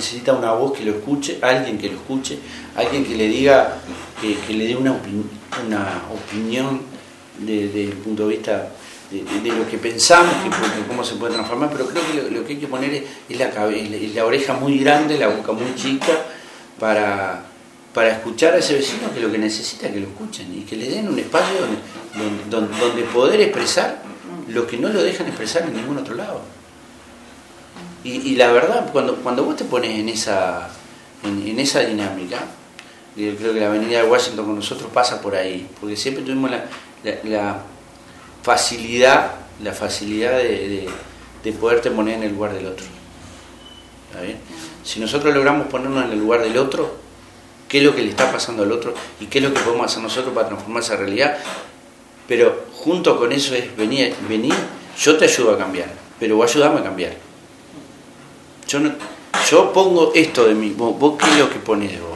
necesita una voz que lo escuche, alguien que lo escuche, alguien que le diga, que, le dé una, una opinión desde el punto de vista de, lo que pensamos, que, cómo se puede transformar, pero creo que lo, que hay que poner es, la, la oreja muy grande, la boca muy chica, para, para escuchar a ese vecino que lo que necesita es que lo escuchen y que le den un espacio donde, donde, poder expresar lo que no lo dejan expresar en ningún otro lado. Y, la verdad, cuando, cuando vos te pones en esa, en, esa dinámica, yo creo que la avenida de Washington con nosotros pasa por ahí, porque siempre tuvimos la, facilidad, la facilidad de, de, poderte poner en el lugar del otro. Si nosotros logramos ponernos en el lugar del otro, qué es lo que le está pasando al otro y qué es lo que podemos hacer nosotros para transformar esa realidad. Pero junto con eso es venir, venir yo te ayudo a cambiar, pero vos ayudame a cambiar. Yo, no, yo pongo esto de mí, vos, qué es lo que pones vos.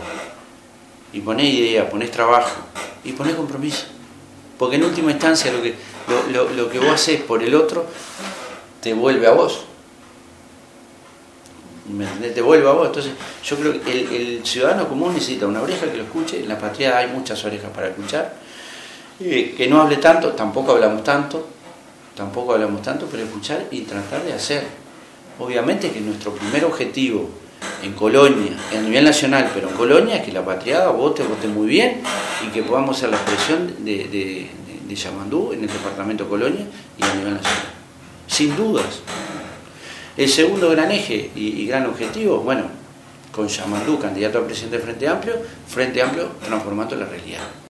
Y ponés idea, ponés trabajo y ponés compromiso. Porque en última instancia lo que, lo, lo que vos haces por el otro te vuelve a vos. ¿me Te vuelvo a vos. Entonces, yo creo que el, ciudadano común necesita una oreja que lo escuche. En la patria hay muchas orejas para escuchar. que no hable tanto, tampoco hablamos tanto, tampoco hablamos tanto, pero escuchar y tratar de hacer. Obviamente que nuestro primer objetivo en Colonia, a nivel nacional, pero en Colonia, es que la patriada vote, vote muy bien y que podamos hacer la expresión de, de, de Yamandú en el departamento Colonia y a nivel nacional. Sin dudas. El segundo gran eje y, gran objetivo, bueno, con Yamandú, candidato a presidente de Frente Amplio, Frente Amplio transformando la realidad.